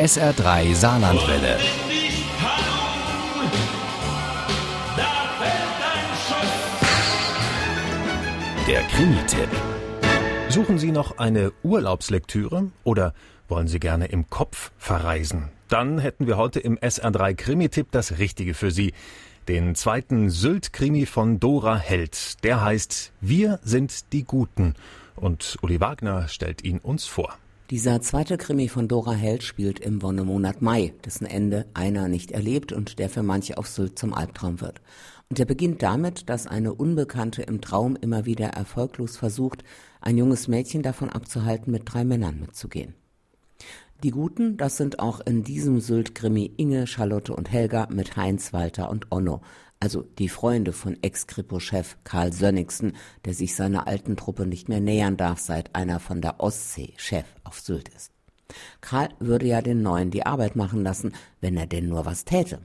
SR3 Saarlandwelle. Der Krimi-Tipp. Suchen Sie noch eine Urlaubslektüre oder wollen Sie gerne im Kopf verreisen? Dann hätten wir heute im SR3 Krimi-Tipp das Richtige für Sie. Den zweiten Sylt-Krimi von Dora Held. Der heißt Wir sind die Guten. Und Uli Wagner stellt ihn uns vor. Dieser zweite Krimi von Dora Held spielt im Wonnemonat Mai, dessen Ende einer nicht erlebt und der für manche auf Sylt zum Albtraum wird. Und er beginnt damit, dass eine Unbekannte im Traum immer wieder erfolglos versucht, ein junges Mädchen davon abzuhalten, mit drei Männern mitzugehen. Die Guten, das sind auch in diesem Sylt-Krimi Inge, Charlotte und Helga mit Heinz, Walter und Onno, also die Freunde von Ex-Kripo-Chef Karl Sönnigsen, der sich seiner alten Truppe nicht mehr nähern darf, seit einer von der Ostsee Chef auf Sylt ist. Karl würde ja den Neuen die Arbeit machen lassen, wenn er denn nur was täte.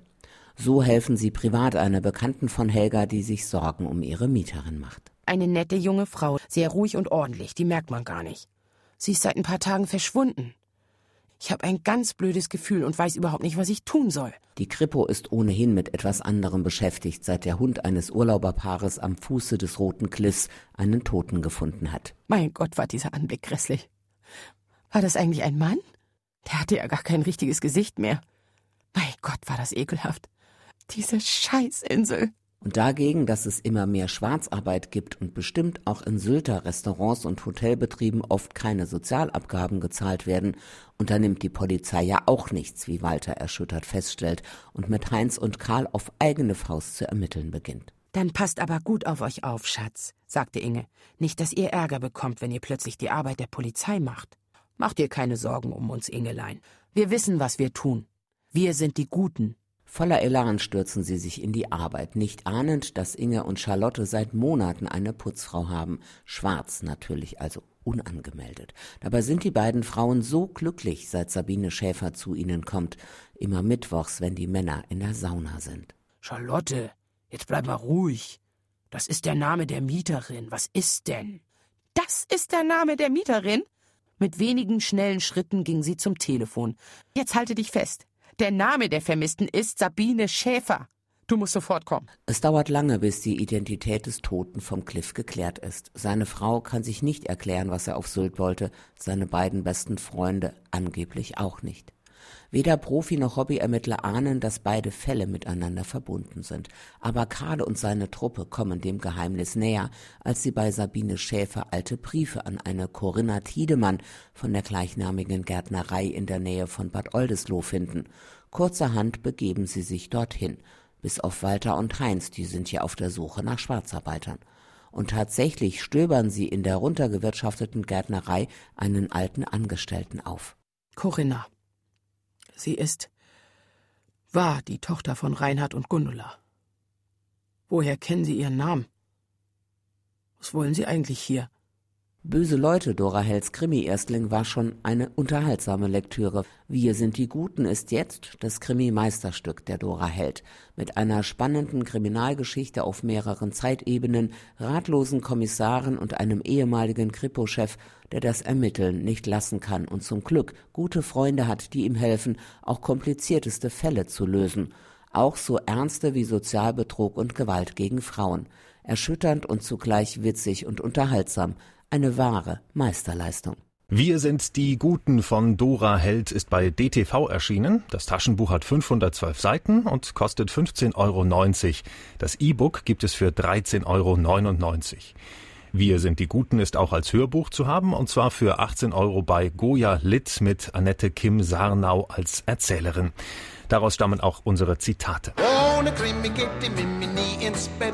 So helfen sie privat einer Bekannten von Helga, die sich Sorgen um ihre Mieterin macht. Eine nette junge Frau, sehr ruhig und ordentlich, die merkt man gar nicht. Sie ist seit ein paar Tagen verschwunden. Ich habe ein ganz blödes Gefühl und weiß überhaupt nicht, was ich tun soll. Die Kripo ist ohnehin mit etwas anderem beschäftigt, seit der Hund eines Urlauberpaares am Fuße des Roten Kliffs einen Toten gefunden hat. Mein Gott, war dieser Anblick grässlich. War das eigentlich ein Mann? Der hatte ja gar kein richtiges Gesicht mehr. Mein Gott, war das ekelhaft. Diese Scheißinsel. Und dagegen, dass es immer mehr Schwarzarbeit gibt und bestimmt auch in Sylter Restaurants und Hotelbetrieben oft keine Sozialabgaben gezahlt werden, unternimmt die Polizei ja auch nichts, wie Walter erschüttert feststellt und mit Heinz und Karl auf eigene Faust zu ermitteln beginnt. Dann passt aber gut auf euch auf, Schatz, sagte Inge. Nicht, dass ihr Ärger bekommt, wenn ihr plötzlich die Arbeit der Polizei macht. Macht ihr keine Sorgen um uns, Ingelein. Wir wissen, was wir tun. Wir sind die Guten. Voller Elan stürzen sie sich in die Arbeit, nicht ahnend, dass Inge und Charlotte seit Monaten eine Putzfrau haben, schwarz natürlich, also unangemeldet. Dabei sind die beiden Frauen so glücklich, seit Sabine Schäfer zu ihnen kommt, immer mittwochs, wenn die Männer in der Sauna sind. Charlotte, jetzt bleib mal ruhig. Das ist der Name der Mieterin. Was ist denn? Das ist der Name der Mieterin? Mit wenigen schnellen Schritten ging sie zum Telefon. Jetzt halte dich fest. Der Name der Vermissten ist Sabine Schäfer. Du musst sofort kommen. Es dauert lange, bis die Identität des Toten vom Cliff geklärt ist. Seine Frau kann sich nicht erklären, was er auf Sylt wollte, seine beiden besten Freunde angeblich auch nicht. Weder Profi noch Hobbyermittler ahnen, dass beide Fälle miteinander verbunden sind. Aber Karl und seine Truppe kommen dem Geheimnis näher, als sie bei Sabine Schäfer alte Briefe an eine Corinna Tiedemann von der gleichnamigen Gärtnerei in der Nähe von Bad Oldesloe finden. Kurzerhand begeben sie sich dorthin. Bis auf Walter und Heinz, die sind ja auf der Suche nach Schwarzarbeitern. Und tatsächlich stöbern sie in der runtergewirtschafteten Gärtnerei einen alten Angestellten auf. Corinna, Sie ist, war die Tochter von Reinhard und Gundula. Woher kennen Sie ihren Namen? Was wollen Sie eigentlich hier? Böse Leute, Dora Hells Krimi-Erstling war schon eine unterhaltsame Lektüre. Wir sind die Guten ist jetzt das Krimi-Meisterstück der Dora Held. Mit einer spannenden Kriminalgeschichte auf mehreren Zeitebenen, ratlosen Kommissaren und einem ehemaligen Kripo-Chef, der das Ermitteln nicht lassen kann und zum Glück gute Freunde hat, die ihm helfen, auch komplizierteste Fälle zu lösen. Auch so ernste wie Sozialbetrug und Gewalt gegen Frauen. Erschütternd und zugleich witzig und unterhaltsam eine wahre Meisterleistung. Wir sind die Guten von Dora Held ist bei DTV erschienen. Das Taschenbuch hat 512 Seiten und kostet 15,90 Euro. Das E-Book gibt es für 13,99 Euro. Wir sind die Guten ist auch als Hörbuch zu haben und zwar für 18 Euro bei Goya Litt mit Annette Kim Sarnau als Erzählerin. Daraus stammen auch unsere Zitate. Ohne Krimi geht die Mimi nie ins Bett.